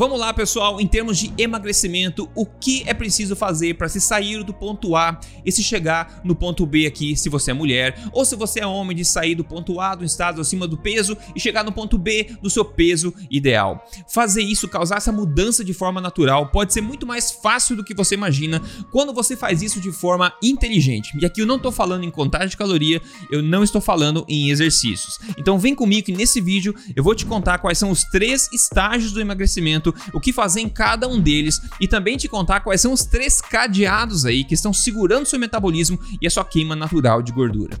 Vamos lá, pessoal, em termos de emagrecimento, o que é preciso fazer para se sair do ponto A e se chegar no ponto B aqui, se você é mulher, ou se você é homem, de sair do ponto A do estado acima do peso e chegar no ponto B do seu peso ideal. Fazer isso, causar essa mudança de forma natural, pode ser muito mais fácil do que você imagina quando você faz isso de forma inteligente. E aqui eu não estou falando em contagem de caloria, eu não estou falando em exercícios. Então vem comigo que nesse vídeo eu vou te contar quais são os três estágios do emagrecimento o que fazer em cada um deles e também te contar quais são os três cadeados aí que estão segurando seu metabolismo e a sua queima natural de gordura.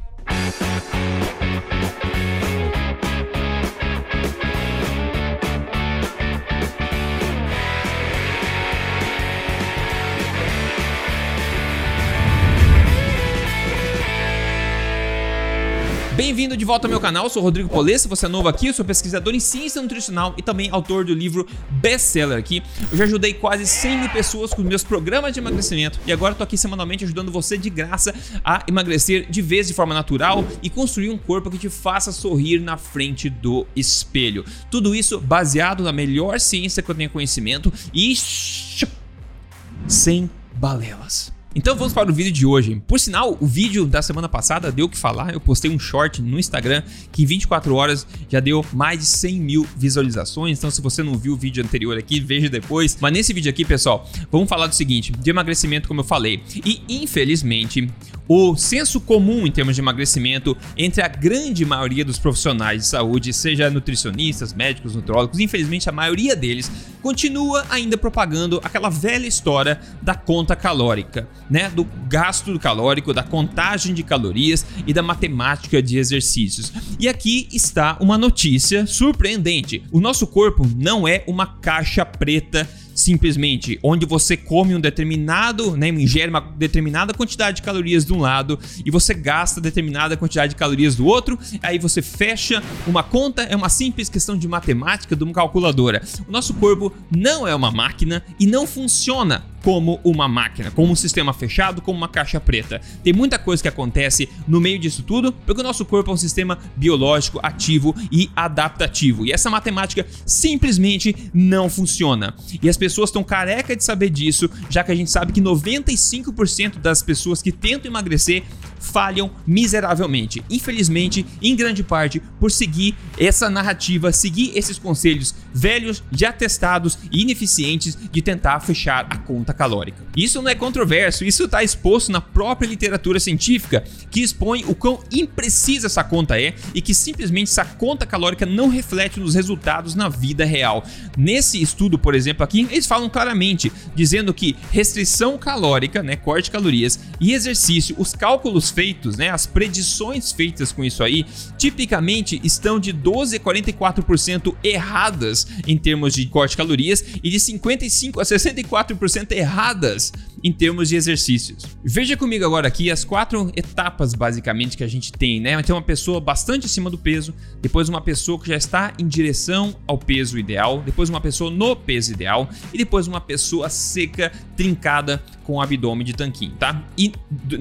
Bem-vindo de volta ao meu canal, eu sou Rodrigo Polessa, você é novo aqui, eu sou pesquisador em ciência nutricional e também autor do livro best-seller aqui. Eu já ajudei quase 100 mil pessoas com meus programas de emagrecimento e agora estou aqui semanalmente ajudando você de graça a emagrecer de vez de forma natural e construir um corpo que te faça sorrir na frente do espelho. Tudo isso baseado na melhor ciência que eu tenho conhecimento e sem balelas. Então vamos para o vídeo de hoje. Por sinal, o vídeo da semana passada deu o que falar. Eu postei um short no Instagram que em 24 horas já deu mais de 100 mil visualizações. Então, se você não viu o vídeo anterior aqui, veja depois. Mas nesse vídeo aqui, pessoal, vamos falar do seguinte: de emagrecimento, como eu falei. E infelizmente, o senso comum em termos de emagrecimento entre a grande maioria dos profissionais de saúde, seja nutricionistas, médicos, nutrólogos, infelizmente a maioria deles continua ainda propagando aquela velha história da conta calórica, né? Do gasto calórico, da contagem de calorias e da matemática de exercícios. E aqui está uma notícia surpreendente: o nosso corpo não é uma caixa preta simplesmente onde você come um determinado, né, ingere uma determinada quantidade de calorias de um lado e você gasta determinada quantidade de calorias do outro, aí você fecha uma conta, é uma simples questão de matemática de uma calculadora. O nosso corpo não é uma máquina e não funciona como uma máquina, como um sistema fechado, como uma caixa preta. Tem muita coisa que acontece no meio disso tudo, porque o nosso corpo é um sistema biológico ativo e adaptativo. E essa matemática simplesmente não funciona. E as pessoas estão careca de saber disso, já que a gente sabe que 95% das pessoas que tentam emagrecer falham miseravelmente. Infelizmente, em grande parte, por seguir essa narrativa, seguir esses conselhos velhos, já testados e ineficientes de tentar fechar a conta calórica. Isso não é controverso, isso está exposto na própria literatura científica, que expõe o quão imprecisa essa conta é e que simplesmente essa conta calórica não reflete nos resultados na vida real. Nesse estudo, por exemplo, aqui, eles falam claramente, dizendo que restrição calórica, né, corte de calorias e exercício, os cálculos feitos, né, as predições feitas com isso aí, tipicamente estão de 12 a 44% erradas em termos de corte de calorias e de 55 a 64% erradas em termos de exercícios. Veja comigo agora aqui as quatro etapas basicamente que a gente tem, né? Tem uma pessoa bastante acima do peso, depois uma pessoa que já está em direção ao peso ideal, depois uma pessoa no peso ideal e depois uma pessoa seca, trincada com o abdômen de tanquinho, tá? E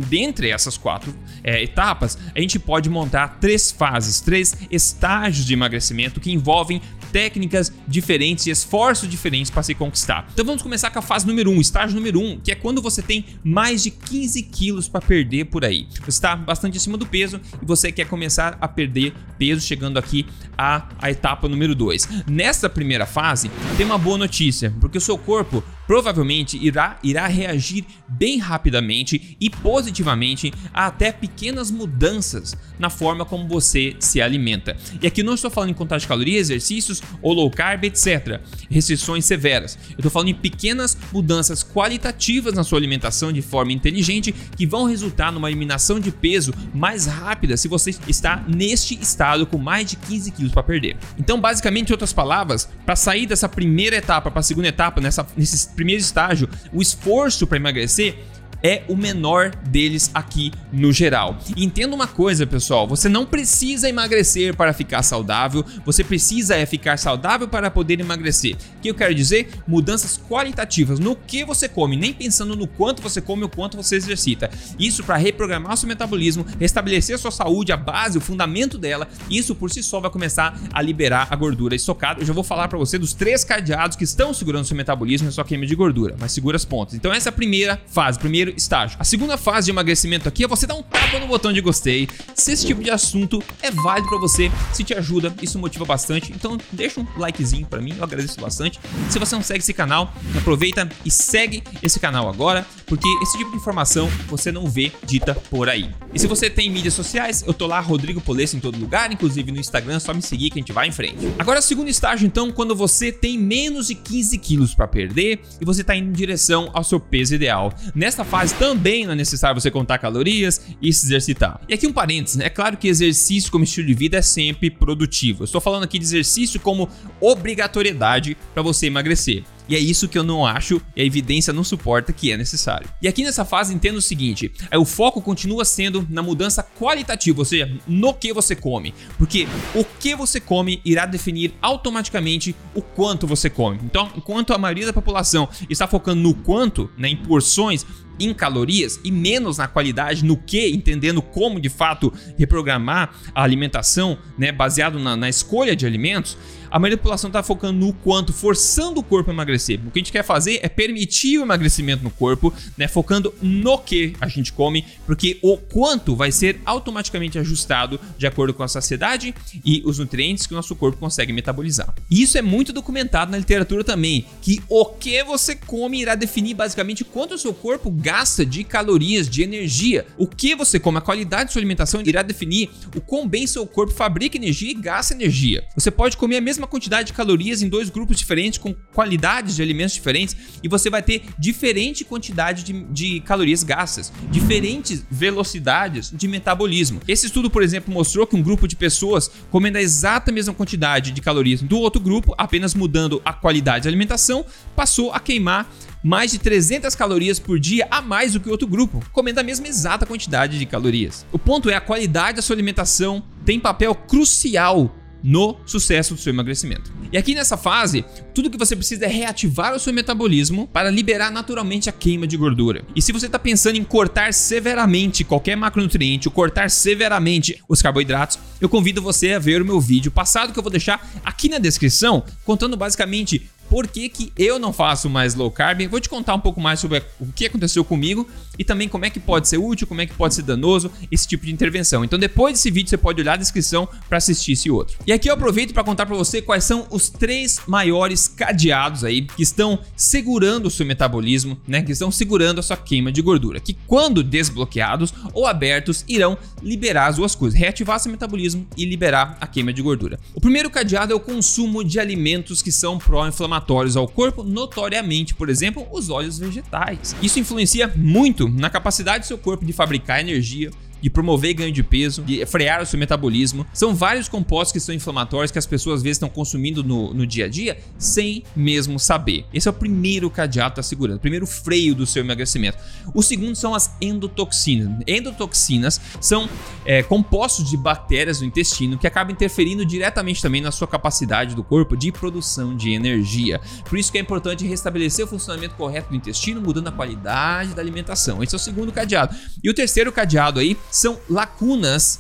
dentre essas quatro é, etapas, a gente pode montar três fases, três estágios de emagrecimento que envolvem técnicas diferentes e esforços diferentes para se conquistar. Então vamos começar com a fase número 1, um, estágio número 1, um, que é quando você tem mais de 15 quilos para perder por aí. Você está bastante acima do peso e você quer começar a perder peso, chegando aqui à, à etapa número 2. Nesta primeira fase, tem uma boa notícia, porque o seu corpo provavelmente irá, irá reagir bem rapidamente e positivamente a até pequenas mudanças na forma como você se alimenta. E aqui não estou falando em contagem de calorias, exercícios ou low carb, etc. Restrições severas. Eu estou falando em pequenas mudanças qualitativas na sua alimentação de forma inteligente que vão resultar numa eliminação de peso mais rápida se você está neste estado com mais de 15 quilos para perder. Então, basicamente, em outras palavras, para sair dessa primeira etapa para a segunda etapa, nessa, nesse primeiro estágio, o esforço para emagrecer é o menor deles aqui no geral. Entenda uma coisa, pessoal, você não precisa emagrecer para ficar saudável, você precisa é ficar saudável para poder emagrecer. O que eu quero dizer? Mudanças qualitativas no que você come, nem pensando no quanto você come ou quanto você exercita. Isso para reprogramar o seu metabolismo, restabelecer a sua saúde, a base, o fundamento dela. Isso por si só vai começar a liberar a gordura estocada. Eu já vou falar para você dos três cadeados que estão segurando seu metabolismo e sua queima de gordura, mas segura as pontas. Então essa é a primeira fase, primeiro estágio. A segunda fase de emagrecimento aqui é você dar um tapa no botão de gostei. Se esse tipo de assunto é válido para você, se te ajuda, isso motiva bastante. Então deixa um likezinho para mim, eu agradeço bastante. Se você não segue esse canal, aproveita e segue esse canal agora, porque esse tipo de informação você não vê dita por aí. E se você tem mídias sociais, eu tô lá, Rodrigo Polesso em todo lugar, inclusive no Instagram, é só me seguir que a gente vai em frente. Agora, segundo estágio, então, quando você tem menos de 15 quilos para perder e você tá indo em direção ao seu peso ideal. Nesta fase também não é necessário você contar calorias e se exercitar. E aqui um parênteses, né? é claro que exercício como estilo de vida é sempre produtivo. Eu estou falando aqui de exercício como obrigatoriedade para você emagrecer. E é isso que eu não acho e a evidência não suporta que é necessário. E aqui nessa fase entendo o seguinte: é, o foco continua sendo na mudança qualitativa, ou seja, no que você come. Porque o que você come irá definir automaticamente o quanto você come. Então, enquanto a maioria da população está focando no quanto, né, em porções, em calorias e menos na qualidade, no que, entendendo como de fato reprogramar a alimentação, né, baseado na, na escolha de alimentos, a população está focando no quanto, forçando o corpo a emagrecer. O que a gente quer fazer é permitir o emagrecimento no corpo, né, focando no que a gente come, porque o quanto vai ser automaticamente ajustado de acordo com a saciedade e os nutrientes que o nosso corpo consegue metabolizar. E isso é muito documentado na literatura também, que o que você come irá definir basicamente quanto o seu corpo gasta de calorias, de energia. O que você come, a qualidade de sua alimentação irá definir o quão bem seu corpo fabrica energia e gasta energia. Você pode comer a mesma mesma quantidade de calorias em dois grupos diferentes, com qualidades de alimentos diferentes, e você vai ter diferente quantidade de, de calorias gastas, diferentes velocidades de metabolismo. Esse estudo, por exemplo, mostrou que um grupo de pessoas comendo a exata mesma quantidade de calorias do outro grupo, apenas mudando a qualidade da alimentação, passou a queimar mais de 300 calorias por dia a mais do que o outro grupo, comendo a mesma exata quantidade de calorias. O ponto é a qualidade da sua alimentação tem papel crucial no sucesso do seu emagrecimento. E aqui nessa fase, tudo que você precisa é reativar o seu metabolismo para liberar naturalmente a queima de gordura. E se você está pensando em cortar severamente qualquer macronutriente ou cortar severamente os carboidratos, eu convido você a ver o meu vídeo passado que eu vou deixar aqui na descrição, contando basicamente por que, que eu não faço mais low carb. Vou te contar um pouco mais sobre o que aconteceu comigo e também como é que pode ser útil, como é que pode ser danoso esse tipo de intervenção. Então, depois desse vídeo, você pode olhar a descrição para assistir esse outro. E aqui eu aproveito para contar para você quais são os três maiores cadeados aí que estão segurando o seu metabolismo, né? Que estão segurando a sua queima de gordura, que quando desbloqueados ou abertos irão liberar as duas coisas, reativar seu metabolismo e liberar a queima de gordura. O primeiro cadeado é o consumo de alimentos que são pró-inflamatórios inflamatórios ao corpo, notoriamente, por exemplo, os óleos vegetais. Isso influencia muito na capacidade do seu corpo de fabricar energia, de promover ganho de peso, de frear o seu metabolismo. São vários compostos que são inflamatórios que as pessoas às vezes estão consumindo no, no dia a dia sem mesmo saber. Esse é o primeiro cadeado está segurando, o primeiro freio do seu emagrecimento. O segundo são as endotoxinas. Endotoxinas são é, compostos de bactérias no intestino que acabam interferindo diretamente também na sua capacidade do corpo de produção de energia. Por isso que é importante restabelecer o funcionamento correto do intestino, mudando a qualidade da alimentação. Esse é o segundo cadeado. E o terceiro cadeado aí são lacunas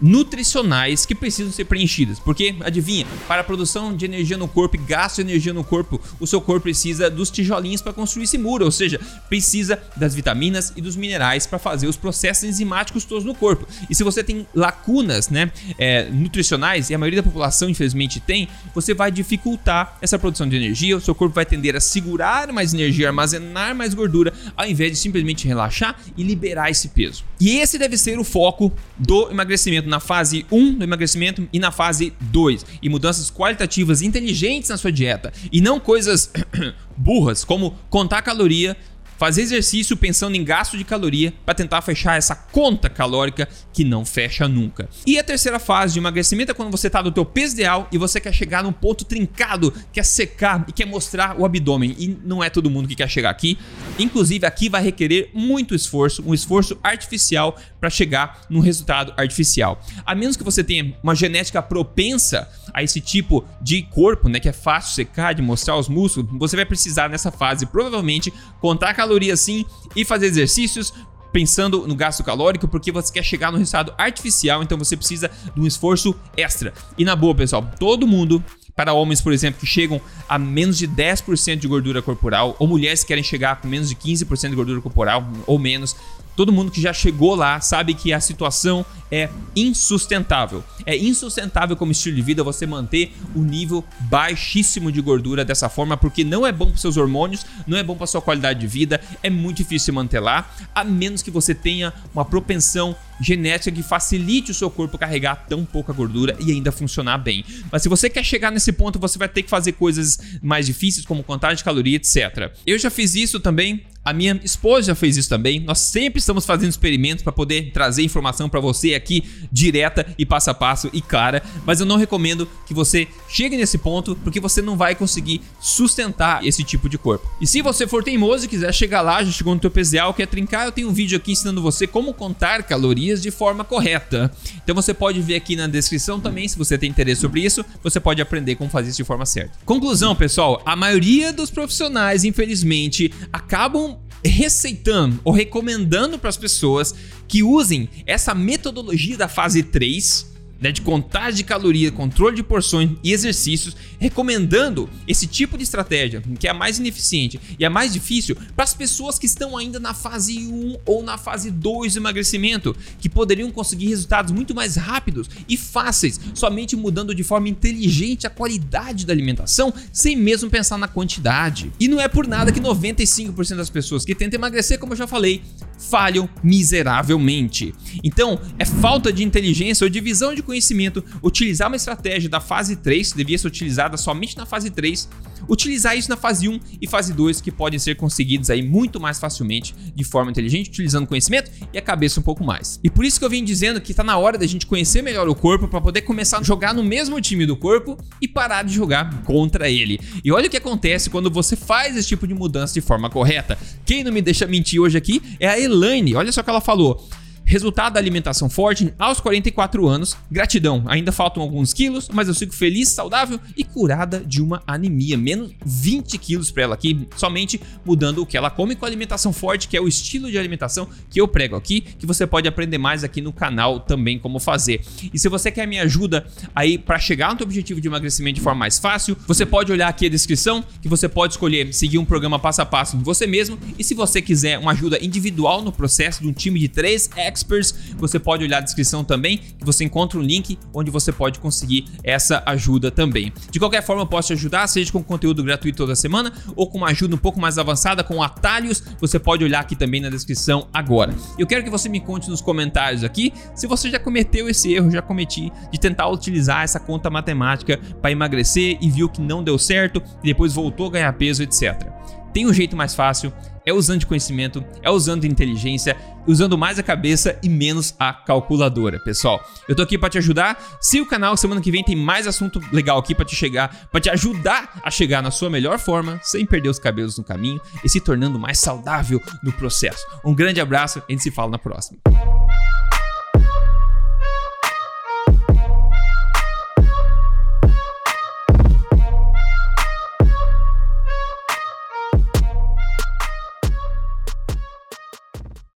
nutricionais que precisam ser preenchidas. Porque, adivinha, para a produção de energia no corpo e gasto de energia no corpo, o seu corpo precisa dos tijolinhos para construir esse muro, ou seja, precisa das vitaminas e dos minerais para fazer os processos enzimáticos todos no corpo. E se você tem lacunas né, é, nutricionais, e a maioria da população infelizmente tem, você vai dificultar essa produção de energia, o seu corpo vai tender a segurar mais energia, armazenar mais gordura, ao invés de simplesmente relaxar e liberar esse peso. E esse deve ser o foco do emagrecimento na fase 1 do emagrecimento e na fase 2. E mudanças qualitativas inteligentes na sua dieta. E não coisas burras, como contar caloria fazer exercício pensando em gasto de caloria para tentar fechar essa conta calórica que não fecha nunca. E a terceira fase de emagrecimento é quando você está no teu peso ideal e você quer chegar num ponto trincado, quer secar e quer mostrar o abdômen. E não é todo mundo que quer chegar aqui. Inclusive aqui vai requerer muito esforço, um esforço artificial para chegar num resultado artificial. A menos que você tenha uma genética propensa a esse tipo de corpo, né, que é fácil secar, de mostrar os músculos, você vai precisar nessa fase provavelmente contar calorias sim e fazer exercícios pensando no gasto calórico porque você quer chegar no resultado artificial, então você precisa de um esforço extra. E na boa, pessoal, todo mundo para homens, por exemplo, que chegam a menos de 10% de gordura corporal, ou mulheres que querem chegar com menos de 15% de gordura corporal ou menos, Todo mundo que já chegou lá sabe que a situação é insustentável. É insustentável como estilo de vida você manter o nível baixíssimo de gordura dessa forma, porque não é bom para seus hormônios, não é bom para sua qualidade de vida, é muito difícil manter lá, a menos que você tenha uma propensão genética que facilite o seu corpo carregar tão pouca gordura e ainda funcionar bem. Mas se você quer chegar nesse ponto, você vai ter que fazer coisas mais difíceis, como contagem de caloria, etc. Eu já fiz isso também, a minha esposa já fez isso também. Nós sempre estamos fazendo experimentos para poder trazer informação para você aqui direta e passo a passo e clara, mas eu não recomendo que você chegue nesse ponto porque você não vai conseguir sustentar esse tipo de corpo. E se você for teimoso e quiser chegar lá, já chegou no teu PZA, quer trincar, eu tenho um vídeo aqui ensinando você como contar calorias de forma correta. Então você pode ver aqui na descrição também, se você tem interesse sobre isso, você pode aprender como fazer isso de forma certa. Conclusão, pessoal, a maioria dos profissionais, infelizmente, acabam receitando ou recomendando para as pessoas que usem essa metodologia da fase 3 né, de contagem de caloria, controle de porções e exercícios, recomendando esse tipo de estratégia, que é a mais ineficiente e a mais difícil para as pessoas que estão ainda na fase 1 ou na fase 2 do emagrecimento, que poderiam conseguir resultados muito mais rápidos e fáceis, somente mudando de forma inteligente a qualidade da alimentação, sem mesmo pensar na quantidade. E não é por nada que 95% das pessoas que tentam emagrecer, como eu já falei, falham miseravelmente. Então, é falta de inteligência ou de visão de conhecimento utilizar uma estratégia da fase 3, que devia ser utilizada somente na fase 3, utilizar isso na fase 1 e fase 2, que podem ser conseguidos aí muito mais facilmente de forma inteligente, utilizando conhecimento e a cabeça um pouco mais. E por isso que eu venho dizendo que está na hora da gente conhecer melhor o corpo para poder começar a jogar no mesmo time do corpo e parar de jogar contra ele. E olha o que acontece quando você faz esse tipo de mudança de forma correta. Quem não me deixa mentir hoje aqui é a Elaine. Olha só o que ela falou. Resultado da alimentação forte aos 44 anos. Gratidão, ainda faltam alguns quilos, mas eu sigo feliz, saudável e curada de uma anemia. Menos 20 quilos para ela aqui, somente mudando o que ela come com alimentação forte, que é o estilo de alimentação que eu prego aqui, que você pode aprender mais aqui no canal também como fazer. E se você quer minha ajuda aí para chegar no seu objetivo de emagrecimento de forma mais fácil, você pode olhar aqui a descrição, que você pode escolher seguir um programa passo a passo em você mesmo. E se você quiser uma ajuda individual no processo de um time de 3 experts. Você pode olhar a descrição também, que você encontra um link onde você pode conseguir essa ajuda também. De qualquer forma, eu posso te ajudar, seja com conteúdo gratuito toda semana ou com uma ajuda um pouco mais avançada com atalhos. Você pode olhar aqui também na descrição agora. Eu quero que você me conte nos comentários aqui se você já cometeu esse erro, já cometi, de tentar utilizar essa conta matemática para emagrecer e viu que não deu certo e depois voltou a ganhar peso, etc. Tem um jeito mais fácil, é usando conhecimento, é usando inteligência, usando mais a cabeça e menos a calculadora, pessoal. Eu tô aqui para te ajudar. Se o canal semana que vem tem mais assunto legal aqui para te chegar, para te ajudar a chegar na sua melhor forma, sem perder os cabelos no caminho e se tornando mais saudável no processo. Um grande abraço, a gente se fala na próxima.